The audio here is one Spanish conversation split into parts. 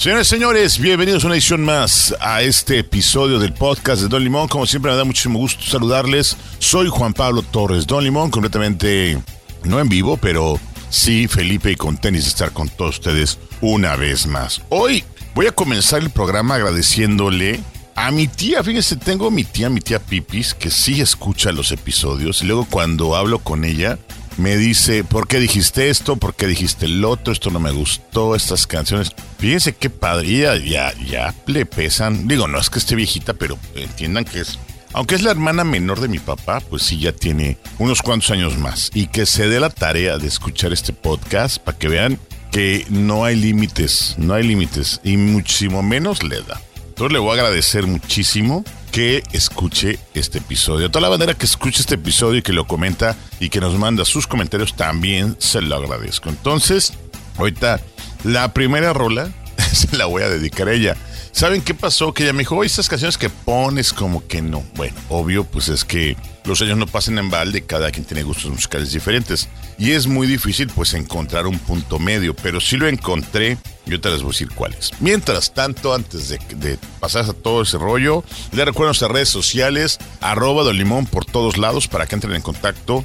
Señores, señores, bienvenidos a una edición más a este episodio del podcast de Don Limón. Como siempre, me da muchísimo gusto saludarles. Soy Juan Pablo Torres, Don Limón, completamente no en vivo, pero sí, Felipe, y con tenis estar con todos ustedes una vez más. Hoy voy a comenzar el programa agradeciéndole a mi tía. Fíjense, tengo mi tía, mi tía Pipis, que sí escucha los episodios. Y luego cuando hablo con ella, me dice, ¿por qué dijiste esto? ¿Por qué dijiste el otro? Esto no me gustó, estas canciones. Fíjense qué ya, ya, ya le pesan. Digo, no es que esté viejita, pero entiendan que es... Aunque es la hermana menor de mi papá, pues sí ya tiene unos cuantos años más. Y que se dé la tarea de escuchar este podcast para que vean que no hay límites, no hay límites. Y muchísimo menos le da. Entonces le voy a agradecer muchísimo que escuche este episodio. De toda la manera que escuche este episodio y que lo comenta y que nos manda sus comentarios, también se lo agradezco. Entonces, ahorita la primera rola se la voy a dedicar a ella. ¿Saben qué pasó? Que ella me dijo, oye, estas canciones que pones como que no. Bueno, obvio, pues es que los años no pasan en balde, cada quien tiene gustos musicales diferentes. Y es muy difícil pues encontrar un punto medio, pero sí lo encontré, yo te les voy a decir cuáles. Mientras tanto, antes de, pasar a todo ese rollo, les recuerdo nuestras redes sociales, arroba Don Limón por todos lados para que entren en contacto,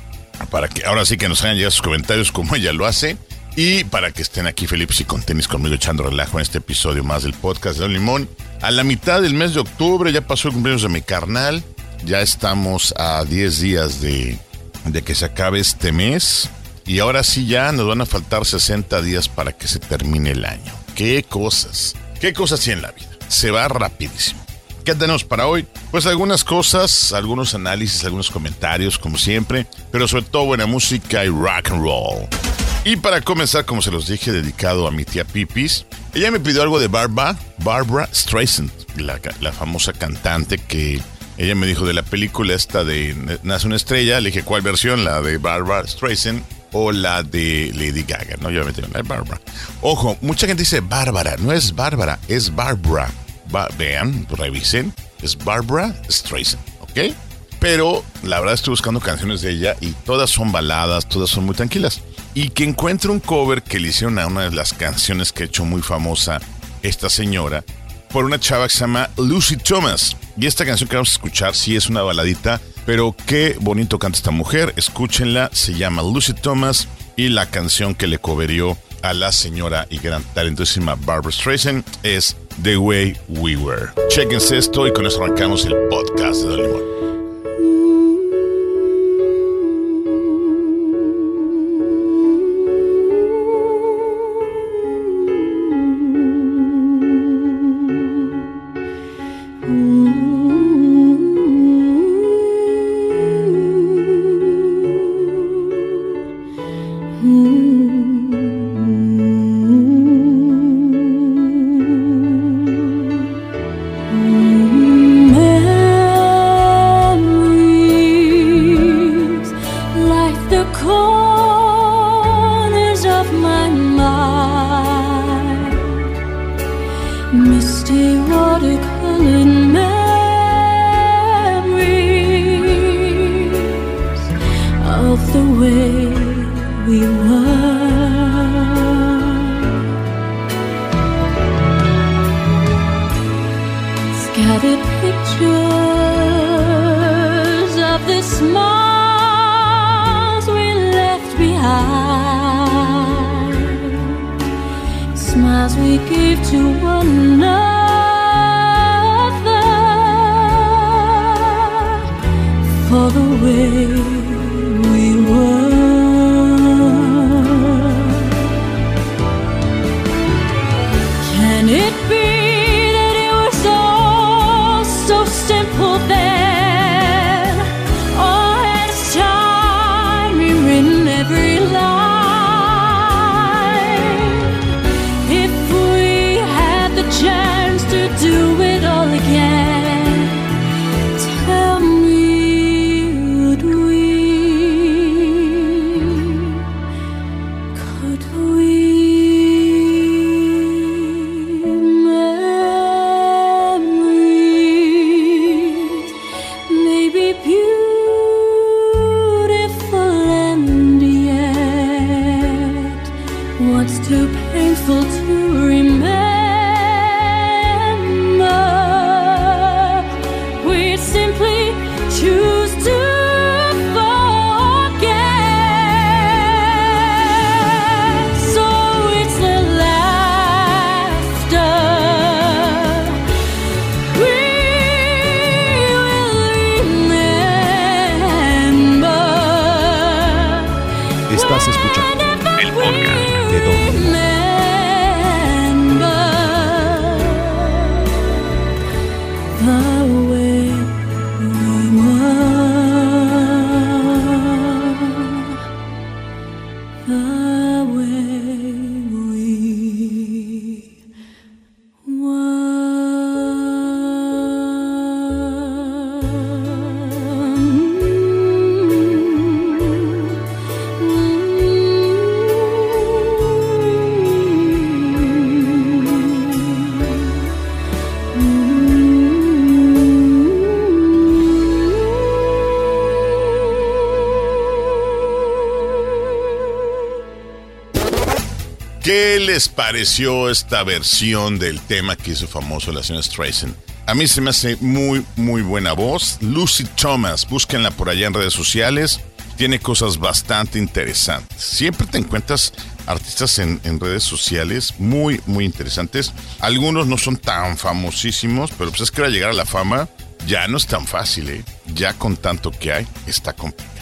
para que ahora sí que nos hagan llegar sus comentarios como ella lo hace. Y para que estén aquí Felipe y con tenis conmigo echando relajo en este episodio más del podcast de Don Limón. A la mitad del mes de octubre ya pasó el cumpleaños de mi carnal. Ya estamos a 10 días de, de que se acabe este mes. Y ahora sí ya nos van a faltar 60 días para que se termine el año. Qué cosas. Qué cosas tiene la vida. Se va rapidísimo. ¿Qué tenemos para hoy? Pues algunas cosas, algunos análisis, algunos comentarios, como siempre, pero sobre todo buena música y rock and roll. Y para comenzar, como se los dije, dedicado a mi tía Pipis, ella me pidió algo de Barbara, Barbara Streisand, la, la famosa cantante que ella me dijo de la película esta de Nace una estrella, le dije cuál versión, la de Barbara Streisand o la de Lady Gaga, ¿no? Yo me metí la de Barbara. Ojo, mucha gente dice Bárbara, no es Bárbara, es Barbara. Va, vean, revisen, es Barbara Streisand, ¿ok? Pero la verdad estoy buscando canciones de ella y todas son baladas, todas son muy tranquilas. Y que encuentre un cover que le hicieron a una de las canciones que ha hecho muy famosa esta señora por una chava que se llama Lucy Thomas. Y esta canción que vamos a escuchar sí es una baladita, pero qué bonito canta esta mujer. Escúchenla, se llama Lucy Thomas y la canción que le coverió a la señora y gran talentosísima Barbara Streisand es The Way We Were. Chequense esto y con eso arrancamos el podcast de Don. Scattered pictures of the smiles we left behind, smiles we gave to one another for the les pareció esta versión del tema que hizo famoso la señora Streisand? A mí se me hace muy, muy buena voz. Lucy Thomas, búsquenla por allá en redes sociales. Tiene cosas bastante interesantes. Siempre te encuentras artistas en, redes sociales muy, muy interesantes. Algunos no son tan famosísimos, pero pues es que ahora llegar a la fama ya no es tan fácil, ¿eh? Ya con tanto que hay, está complicado.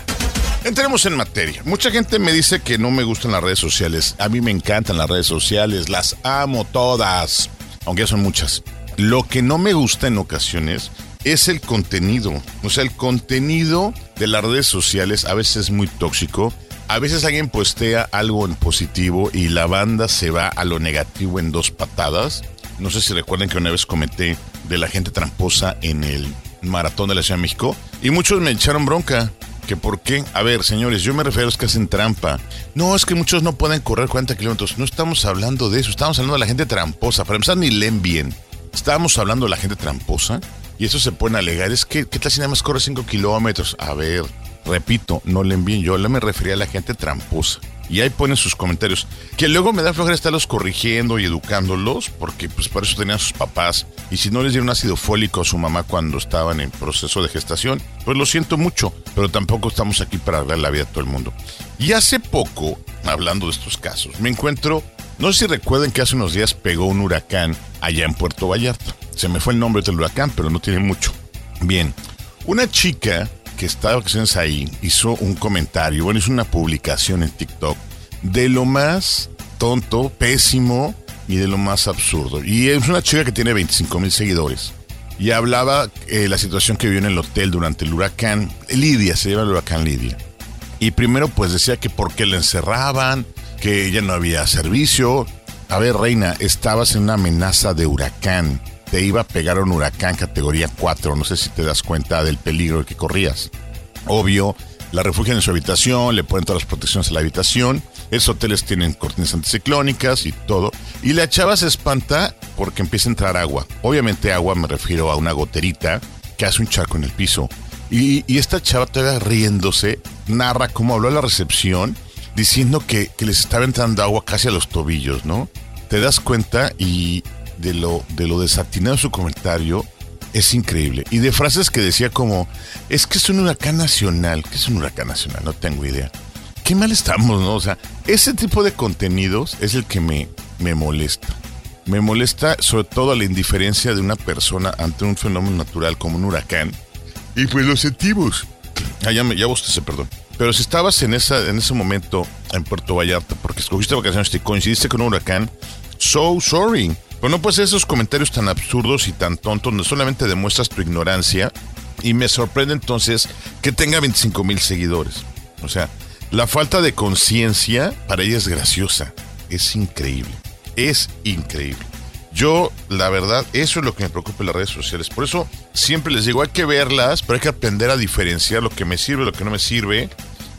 Entremos en materia. Mucha gente me dice que no me gustan las redes sociales. A mí me encantan las redes sociales, las amo todas, aunque ya son muchas. Lo que no me gusta en ocasiones es el contenido. O sea, el contenido de las redes sociales a veces es muy tóxico. A veces alguien postea algo en positivo y la banda se va a lo negativo en dos patadas. No sé si recuerdan que una vez comenté de la gente tramposa en el maratón de la Ciudad de México y muchos me echaron bronca. ¿Que por qué? A ver, señores, yo me refiero a los que hacen trampa. No, es que muchos no pueden correr 40 kilómetros. No estamos hablando de eso. Estamos hablando de la gente tramposa. Para empezar, ni leen bien. Estábamos hablando de la gente tramposa. Y eso se pueden alegar. Es que, ¿qué tal si nada más corre 5 kilómetros? A ver, repito, no leen bien. Yo me refería a la gente tramposa. Y ahí ponen sus comentarios. Que luego me da flojera estarlos corrigiendo y educándolos, porque pues para eso tenían sus papás. Y si no les dieron ácido fólico a su mamá cuando estaban en proceso de gestación, pues lo siento mucho, pero tampoco estamos aquí para dar la vida a todo el mundo. Y hace poco, hablando de estos casos, me encuentro, no sé si recuerden que hace unos días pegó un huracán allá en Puerto Vallarta. Se me fue el nombre del huracán, pero no tiene mucho. Bien, una chica que está de vacaciones ahí hizo un comentario, bueno, hizo una publicación en TikTok de lo más tonto, pésimo y de lo más absurdo. Y es una chica que tiene 25 mil seguidores. Y hablaba eh, la situación que vivió en el hotel durante el huracán. Lidia, se llama el huracán Lidia. Y primero pues decía que por qué la encerraban, que ya no había servicio. A ver, reina, estabas en una amenaza de huracán te iba a pegar un huracán categoría 4. No sé si te das cuenta del peligro que corrías. Obvio, la refugian en su habitación, le ponen todas las protecciones a la habitación. Esos hoteles tienen cortinas anticiclónicas y todo. Y la chava se espanta porque empieza a entrar agua. Obviamente agua me refiero a una goterita que hace un charco en el piso. Y, esta chava todavía riéndose narra cómo habló a la recepción diciendo que, que les estaba entrando agua casi a los tobillos, ¿no? Te das cuenta y, de lo, de lo desatinado de su comentario es increíble. Y de frases que decía como, es que es un huracán nacional. ¿Qué es un huracán nacional? No tengo idea. Qué mal estamos, ¿no? O sea, ese tipo de contenidos es el que me, me molesta. Me molesta sobre todo la indiferencia de una persona ante un fenómeno natural como un huracán. Y pues lo sentimos. Ah, ya, me, ya perdón. Pero si estabas en, esa, en ese momento en Puerto Vallarta porque escogiste vacaciones y coincidiste con un huracán, so sorry. Pero no puedes hacer esos comentarios tan absurdos y tan tontos, no solamente demuestras tu ignorancia, y me sorprende entonces que tenga 25 mil seguidores. O sea, la falta de conciencia para ella es graciosa. Es increíble. Es increíble. Yo, la verdad, eso es lo que me preocupa en las redes sociales. Por eso siempre les digo, hay que verlas, pero hay que aprender a diferenciar lo que me sirve, lo que no me sirve,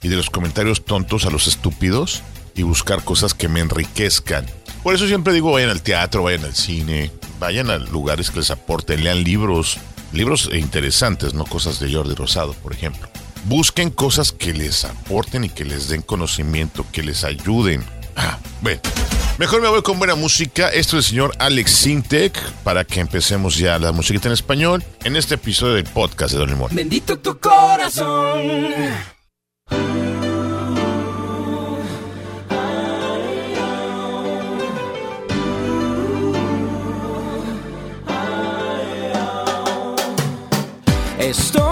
y de los comentarios tontos a los estúpidos, y buscar cosas que me enriquezcan. Por eso siempre digo, vayan al teatro, vayan al cine, vayan a lugares que les aporten, lean libros, libros interesantes, no cosas de Jordi Rosado, por ejemplo. Busquen cosas que les aporten y que les den conocimiento, que les ayuden. Ah, bueno. Mejor me voy con buena música. Esto es el señor Alex Sintek para que empecemos ya la musiquita en español en este episodio del podcast de Don Limón. Bendito tu corazón. Estoy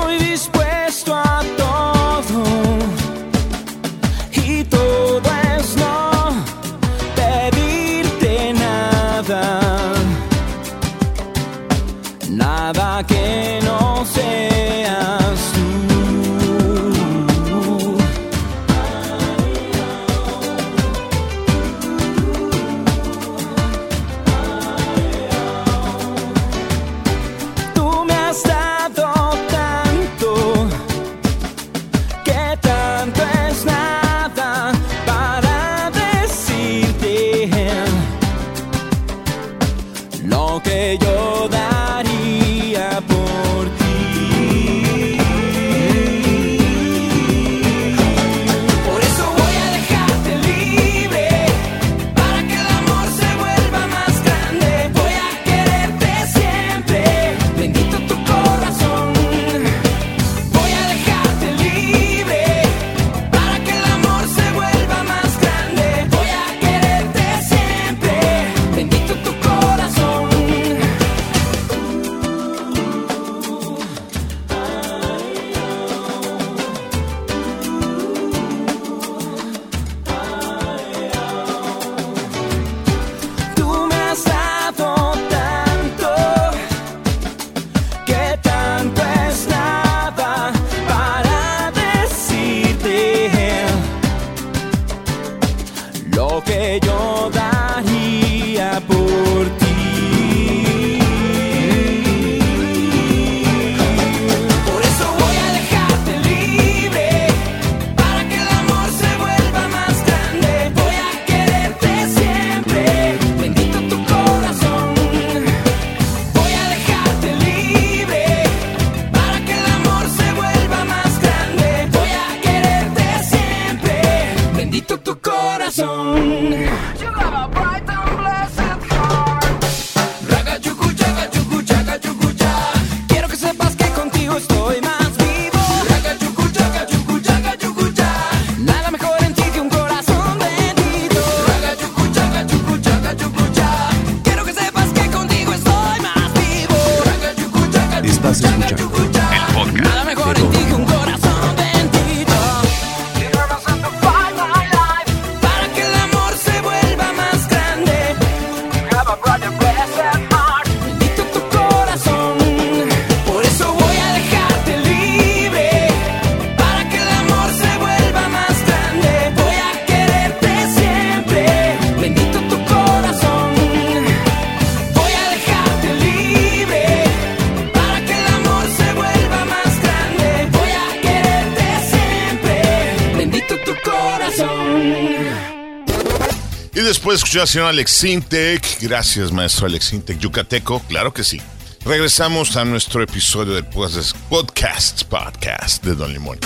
Y después escuchación Alex Sintec. Gracias, maestro Alex Sintec, yucateco. Claro que sí. Regresamos a nuestro episodio del podcast, podcast de Don Limón.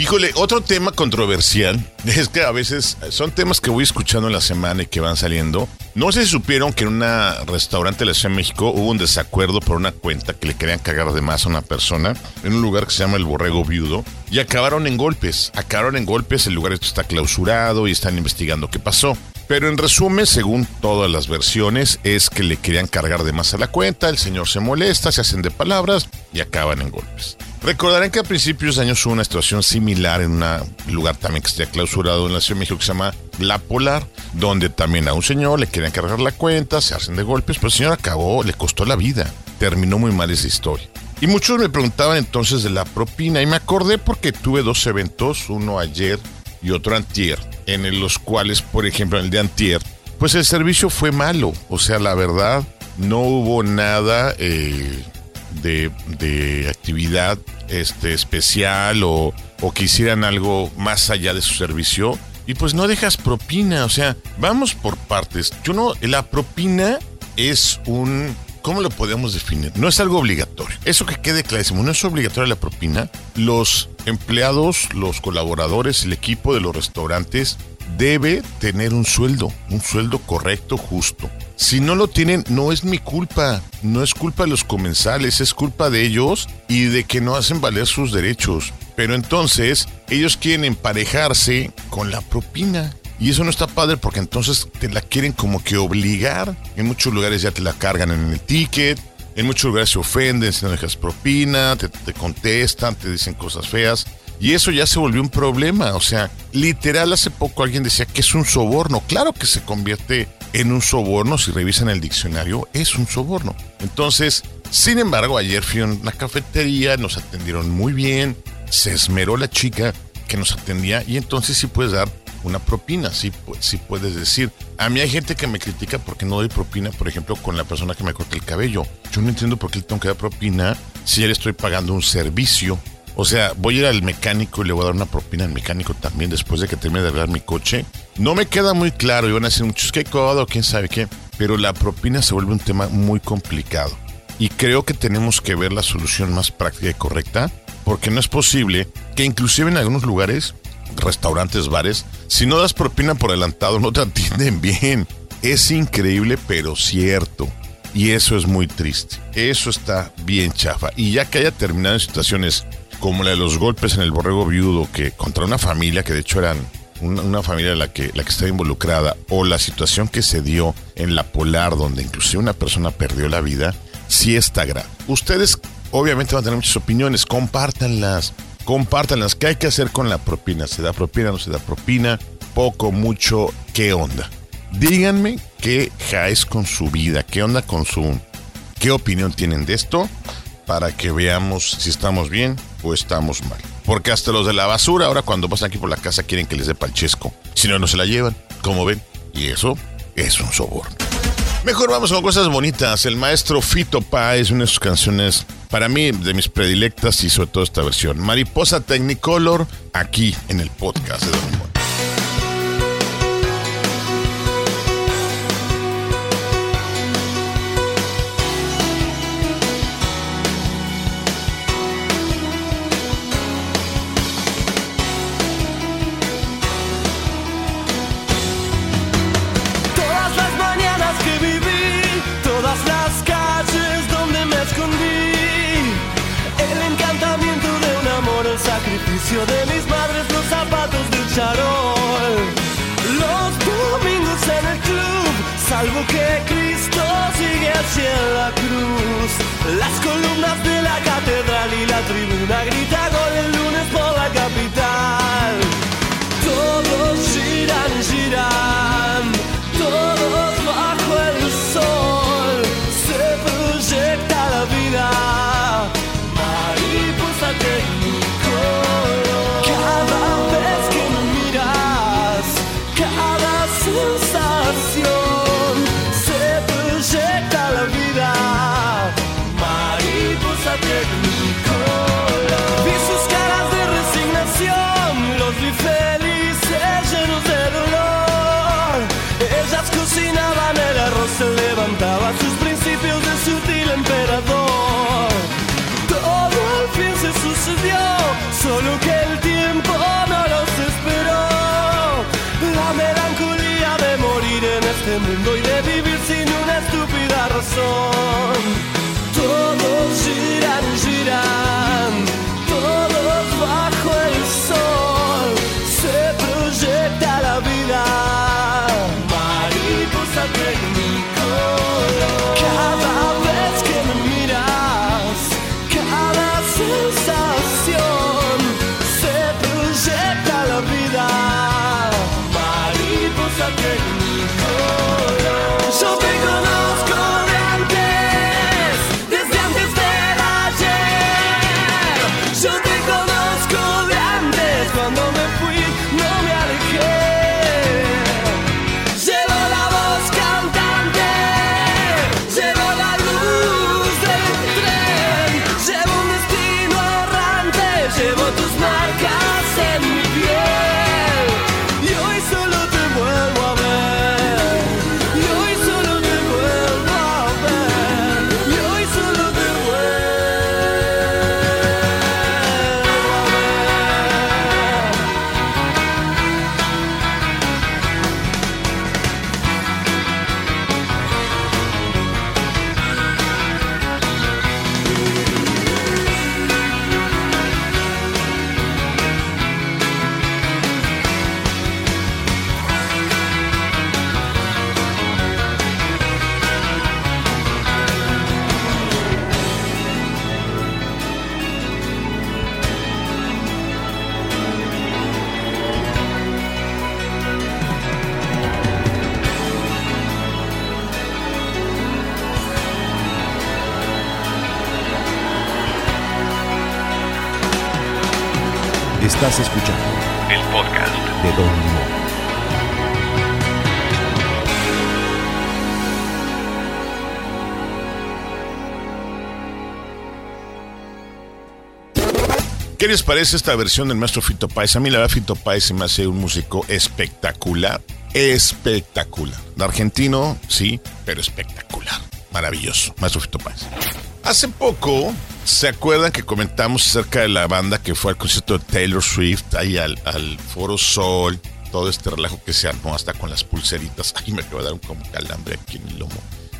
Híjole, otro tema controversial es que a veces son temas que voy escuchando en la semana y que van saliendo. No sé si supieron que en un restaurante de la Ciudad de México hubo un desacuerdo por una cuenta que le querían cagar de más a una persona en un lugar que se llama el Borrego Viudo y acabaron en golpes. Acabaron en golpes, el lugar está clausurado y están investigando qué pasó. Pero en resumen, según todas las versiones, es que le querían cargar de más a la cuenta, el señor se molesta, se hacen de palabras y acaban en golpes. Recordarán que a principios de años hubo una situación similar en un lugar también que está clausurado en la Ciudad de México que se llama La Polar, donde también a un señor le querían cargar la cuenta, se hacen de golpes, pero el señor acabó, le costó la vida. Terminó muy mal esa historia. Y muchos me preguntaban entonces de la propina y me acordé porque tuve dos eventos, uno ayer y otro antier, en los cuales, por ejemplo, en el de antier, pues el servicio fue malo. O sea, la verdad, no hubo nada eh, de, de, actividad este, especial o, o que algo más allá de su servicio. Y pues no dejas propina, o sea, vamos por partes. Yo no, la propina es un ¿Cómo lo podemos definir? No es algo obligatorio. Eso que quede clarísimo, no es obligatoria la propina. Los empleados, los colaboradores, el equipo de los restaurantes debe tener un sueldo, un sueldo correcto, justo. Si no lo tienen, no es mi culpa, no es culpa de los comensales, es culpa de ellos y de que no hacen valer sus derechos. Pero entonces ellos quieren emparejarse con la propina. Y eso no está padre porque entonces te la quieren como que obligar. En muchos lugares ya te la cargan en el ticket. En muchos lugares se ofenden si no dejas propina, te, te contestan, te dicen cosas feas. Y eso ya se volvió un problema. O sea, literal, hace poco alguien decía que es un soborno. Claro que se convierte en un soborno. Si revisan el diccionario, es un soborno. Entonces, sin embargo, ayer fui a una cafetería, nos atendieron muy bien. Se esmeró la chica que nos atendía y entonces sí puedes dar una propina, sí, sí puedes decir. A mí hay gente que me critica porque no doy propina, por ejemplo, con la persona que me corta el cabello. Yo no entiendo por qué tengo que dar propina si ya le estoy pagando un servicio. O sea, voy a ir al mecánico y le voy a dar una propina al mecánico también después de que termine de arreglar mi coche. No me queda muy claro y van a decir muchos, qué codo, quién sabe qué. Pero la propina se vuelve un tema muy complicado. Y creo que tenemos que ver la solución más práctica y correcta, porque no es posible que inclusive en algunos lugares restaurantes, bares, si no das propina por adelantado no te atienden bien. Es increíble, pero cierto. Y eso es muy triste. Eso está bien chafa. Y ya que haya terminado en situaciones como la de los golpes en el borrego viudo, que contra una familia, que de hecho eran una, familia la que, la que estaba involucrada, o la situación que se dio en la Polar, donde inclusive una persona perdió la vida, sí está grave. Ustedes obviamente van a tener muchas opiniones, compártanlas compártanlas. ¿Qué hay que hacer con la propina? ¿Se da propina? ¿No se da propina? Poco, mucho, ¿qué onda? Díganme qué jaes con su vida, qué onda con su... ¿Qué opinión tienen de esto? Para que veamos si estamos bien o estamos mal. Porque hasta los de la basura, ahora cuando pasan aquí por la casa quieren que les dé palchesco. Si no, no se la llevan, como ven. Y eso es un soborno. Mejor vamos con cosas bonitas. El maestro Fito Páez, una de sus canciones, para mí, de mis predilectas y sobre todo esta versión. Mariposa Technicolor, aquí en el podcast de Don salvo que Cristo sigue hacia la cruz, las columnas de la catedral y la tribuna grita gol el lunes por la capital. Todos giran, giran, Estás escuchando el podcast de Don. ¿Qué les parece esta versión del maestro Fito Páez? A mí la verdad Fito Páez se me hace un músico espectacular, espectacular. De argentino, sí, pero espectacular. Maravilloso, maestro Fito Páez. Hace poco, ¿se acuerdan que comentamos acerca de la banda que fue al concierto de Taylor Swift, ahí al, al Foro Sol, todo este relajo que se armó hasta con las pulseritas? Ay, me acaba de dar un como calambre aquí en el lomo.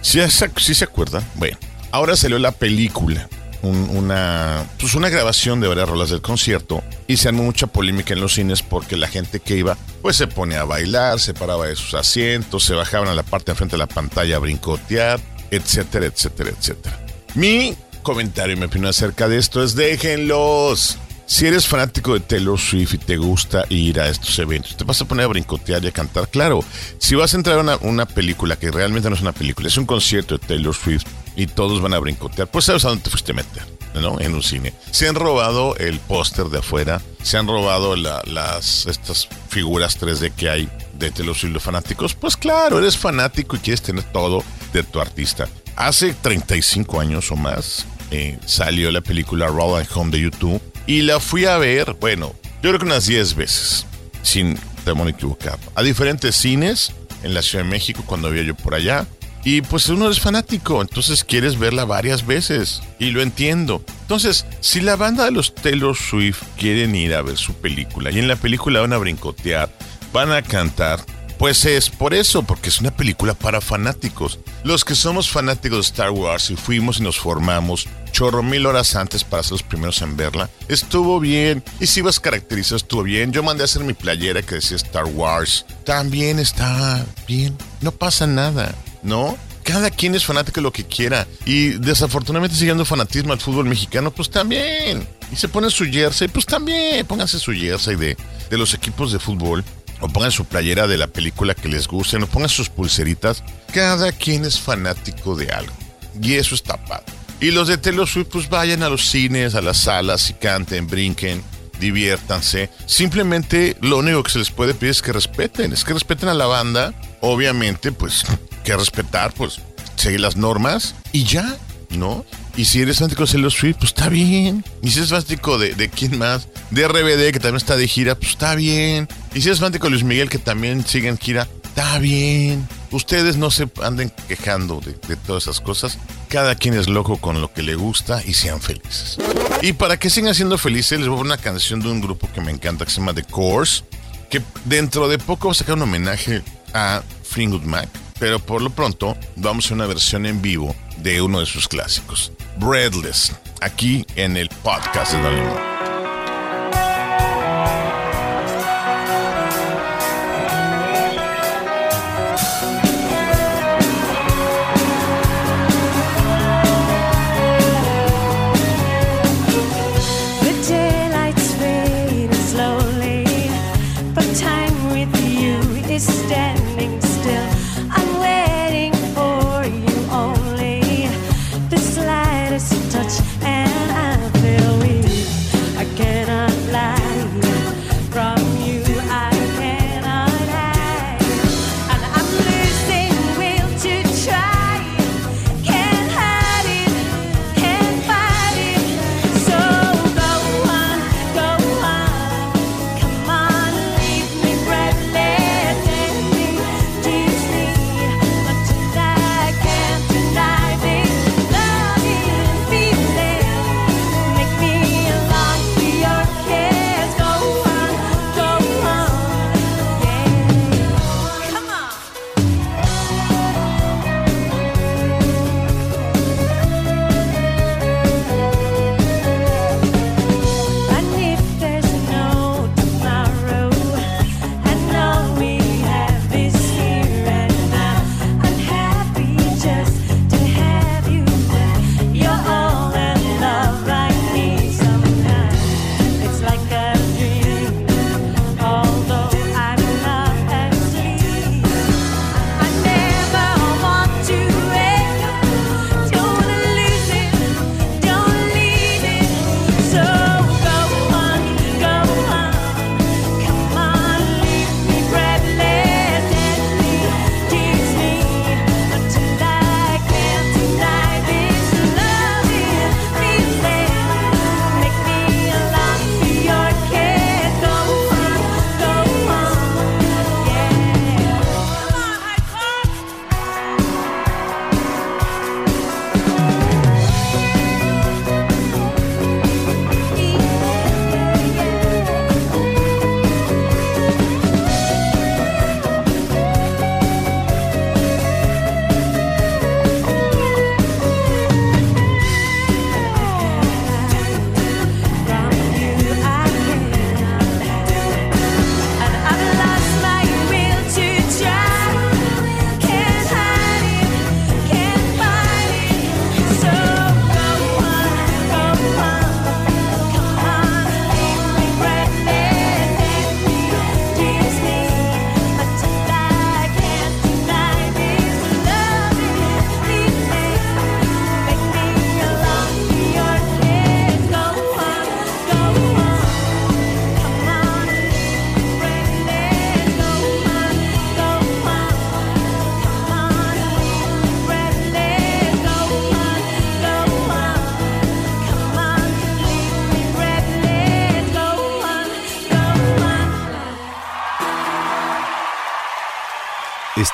¿Sí, sí se acuerdan? Bueno, ahora salió la película un- una, pues una grabación de varias rolas del concierto y se armó mucha polémica en los cines porque la gente que iba pues se ponía a bailar, se paraba de sus asientos, se bajaban a la parte de enfrente de la pantalla a brincotear, etcétera, etcétera, etcétera. Mi comentario y mi opinión acerca de esto es déjenlos. Si eres fanático de Taylor Swift y te gusta ir a estos eventos, te vas a poner a brincotear y a cantar. Claro, si vas a entrar a una, película que realmente no es una película, es un concierto de Taylor Swift y todos van a brincotear, pues sabes a dónde te fuiste a meter, ¿no? En un cine. Se han robado el póster de afuera, se han robado la- las, estas figuras 3D que hay de Taylor Swift, los fanáticos. Pues claro, eres fanático y quieres tener todo de tu artista. Hace 35 años o más eh, salió la película Roll and Home de YouTube y la fui a ver, bueno, yo creo que unas 10 veces, sin temor a equivocar, a diferentes cines en la Ciudad de México cuando había yo por allá. Y pues uno es fanático, entonces quieres verla varias veces. Y lo entiendo. Entonces, si la banda de los Taylor Swift quieren ir a ver su película y en la película van a brincotear, van a cantar, pues es por eso, porque es una película para fanáticos. Los que somos fanáticos de Star Wars y fuimos y nos formamos chorro mil horas antes para ser los primeros en verla, estuvo bien. Y si vas caracterizado, estuvo bien. Yo mandé a hacer mi playera que decía Star Wars. También está bien. No pasa nada, ¿no? Cada quien es fanático de lo que quiera. Y desafortunadamente siguiendo fanatismo al fútbol mexicano, pues también. Y se ponen su jersey, pues también. Pónganse su jersey de, de los equipos de fútbol o pongan su playera de la película que les guste, o pongan sus pulseritas. Cada quien es fanático de algo. Y eso está padre. Y los de Taylor pues vayan a los cines, a las salas y canten, brinquen, diviértanse. Simplemente lo único que se les puede pedir es que respeten, es que respeten a la banda. Obviamente, pues, que respetar, pues, seguir las normas y ya, ¿no? Y si eres fanático de Taylor Swift, pues está bien. Y si eres fanático de, de quién más, de RBD, que también está de gira, pues está bien. Y si eres fanático de Luis Miguel, que también sigue en gira, está bien. Ustedes no se anden quejando de, de todas esas cosas. Cada quien es loco con lo que le gusta y sean felices. Y para que sigan siendo felices, les voy a poner una canción de un grupo que me encanta que se llama The Course. Que dentro de poco va a sacar un homenaje a Fleetwood Mac. Pero por lo pronto vamos a una versión en vivo de uno de sus clásicos, Breadless, aquí en el podcast de Don Limón.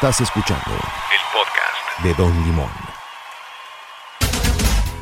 Estás escuchando el podcast de Don Limón.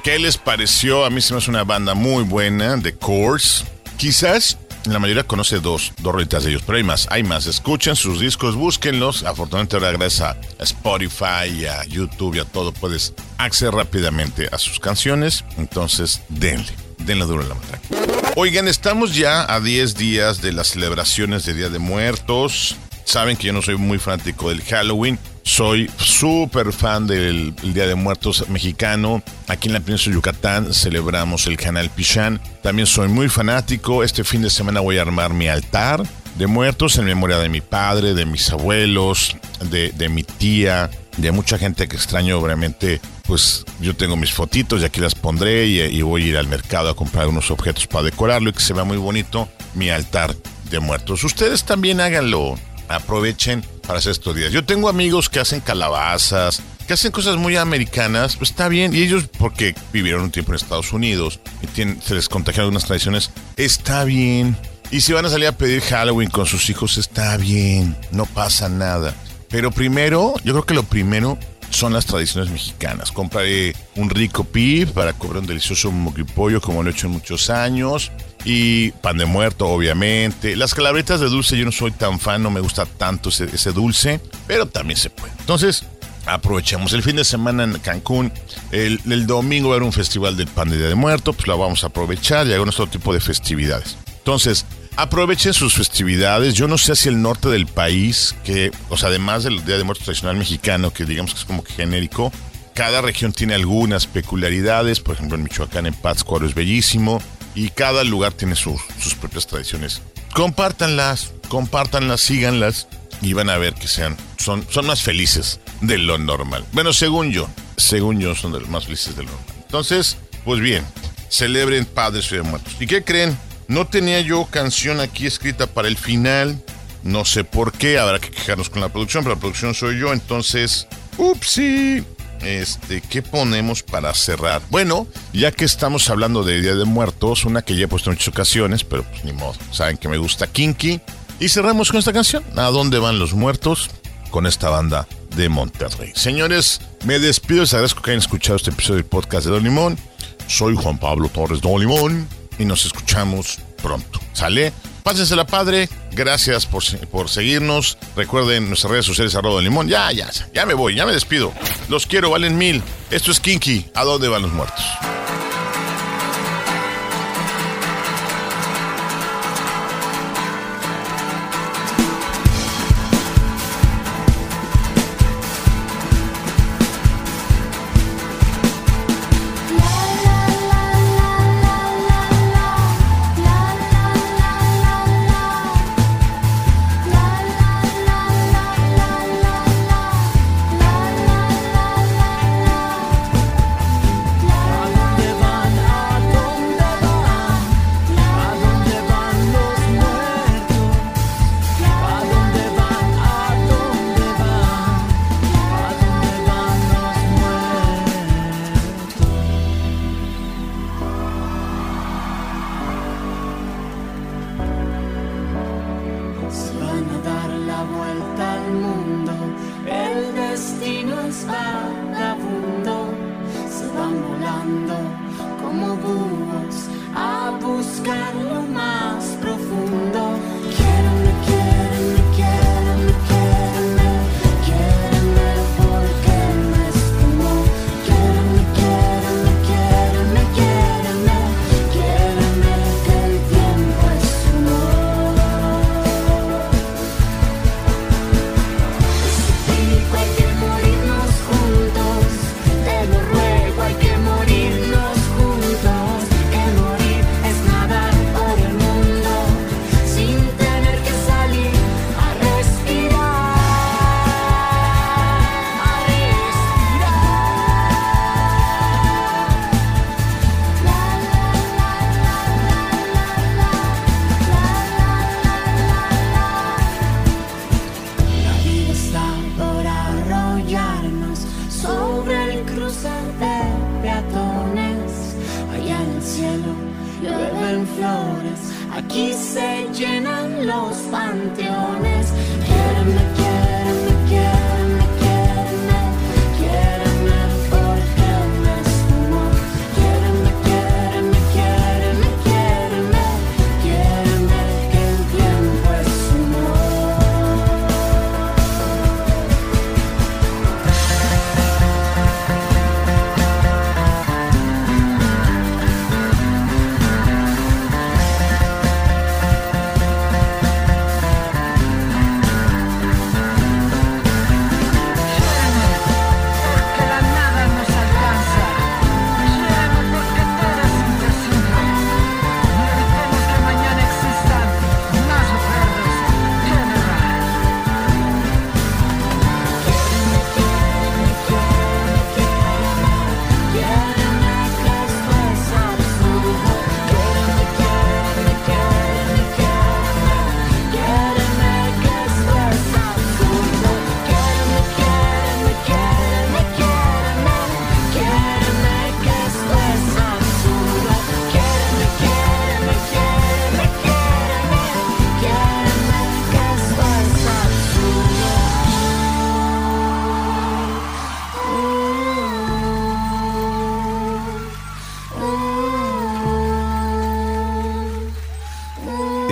¿Qué les pareció? A mí se me hace una banda muy buena, The Course. Quizás la mayoría conoce dos, dos rolitas de ellos, pero hay más, hay más. Escuchen sus discos, búsquenlos. Afortunadamente ahora gracias a Spotify, a YouTube y a todo puedes acceder rápidamente a sus canciones. Entonces, denle, denle duro en la matraca. Oigan, estamos ya a 10 días de las celebraciones de Día de Muertos. Saben que yo no soy muy fanático del Halloween. Soy súper fan del el Día de Muertos mexicano. Aquí en la península de Yucatán celebramos el canal Pichán. También soy muy fanático. Este fin de semana voy a armar mi altar de muertos en memoria de mi padre, de mis abuelos, de, de mi tía, de mucha gente que extraño, obviamente. Pues yo tengo mis fotitos y aquí las pondré y, y voy a ir al mercado a comprar unos objetos para decorarlo y que se vea muy bonito mi altar de muertos. Ustedes también háganlo aprovechen para hacer estos días. Yo tengo amigos que hacen calabazas, que hacen cosas muy americanas, pues está bien. Y ellos, porque vivieron un tiempo en Estados Unidos y tienen, se les contagiaron algunas tradiciones, está bien. Y si van a salir a pedir Halloween con sus hijos, está bien, no pasa nada. Pero primero, yo creo que lo primero son las tradiciones mexicanas. Compraré un rico pib para comer un delicioso moquipollo como lo he hecho en muchos años. Y pan de muerto, obviamente. Las calabritas de dulce yo no soy tan fan, no me gusta tanto ese, dulce, pero también se puede. Entonces, aprovechemos el fin de semana en Cancún. El, domingo va a haber un festival del pan de Día de Muerto, pues lo vamos a aprovechar y algunos otro tipo de festividades. Entonces, aprovechen sus festividades. Yo no sé si el norte del país, que, o sea, además del Día de Muertos tradicional mexicano, que digamos que es como que genérico, cada región tiene algunas peculiaridades. Por ejemplo, en Michoacán, en Pátzcuaro es bellísimo. Y cada lugar tiene sus, propias tradiciones. Compártanlas, compártanlas, síganlas y van a ver que sean, son, son más felices de lo normal. Bueno, según yo, según yo son de los más felices de lo normal. Entonces, pues bien, celebren Padres y de Muertos. ¿Y qué creen? No tenía yo canción aquí escrita para el final. No sé por qué, habrá que quejarnos con la producción, pero la producción soy yo, entonces, upsí. Este, ¿qué ponemos para cerrar? Bueno, ya que estamos hablando de Día de Muertos, una que ya he puesto en muchas ocasiones, pero pues ni modo, saben que me gusta Kinky. Y cerramos con esta canción, ¿A dónde van los muertos? Con esta banda de Monterrey. Señores, me despido, les agradezco que hayan escuchado este episodio del podcast de Don Limón. Soy Juan Pablo Torres Don Limón y nos escuchamos pronto. ¿Sale? Pásensela padre, gracias por, por seguirnos. Recuerden nuestras redes sociales arroba limón. Ya, ya, ya me voy, ya me despido. Los quiero, valen mil. Esto es Kinky. ¿A dónde van los muertos?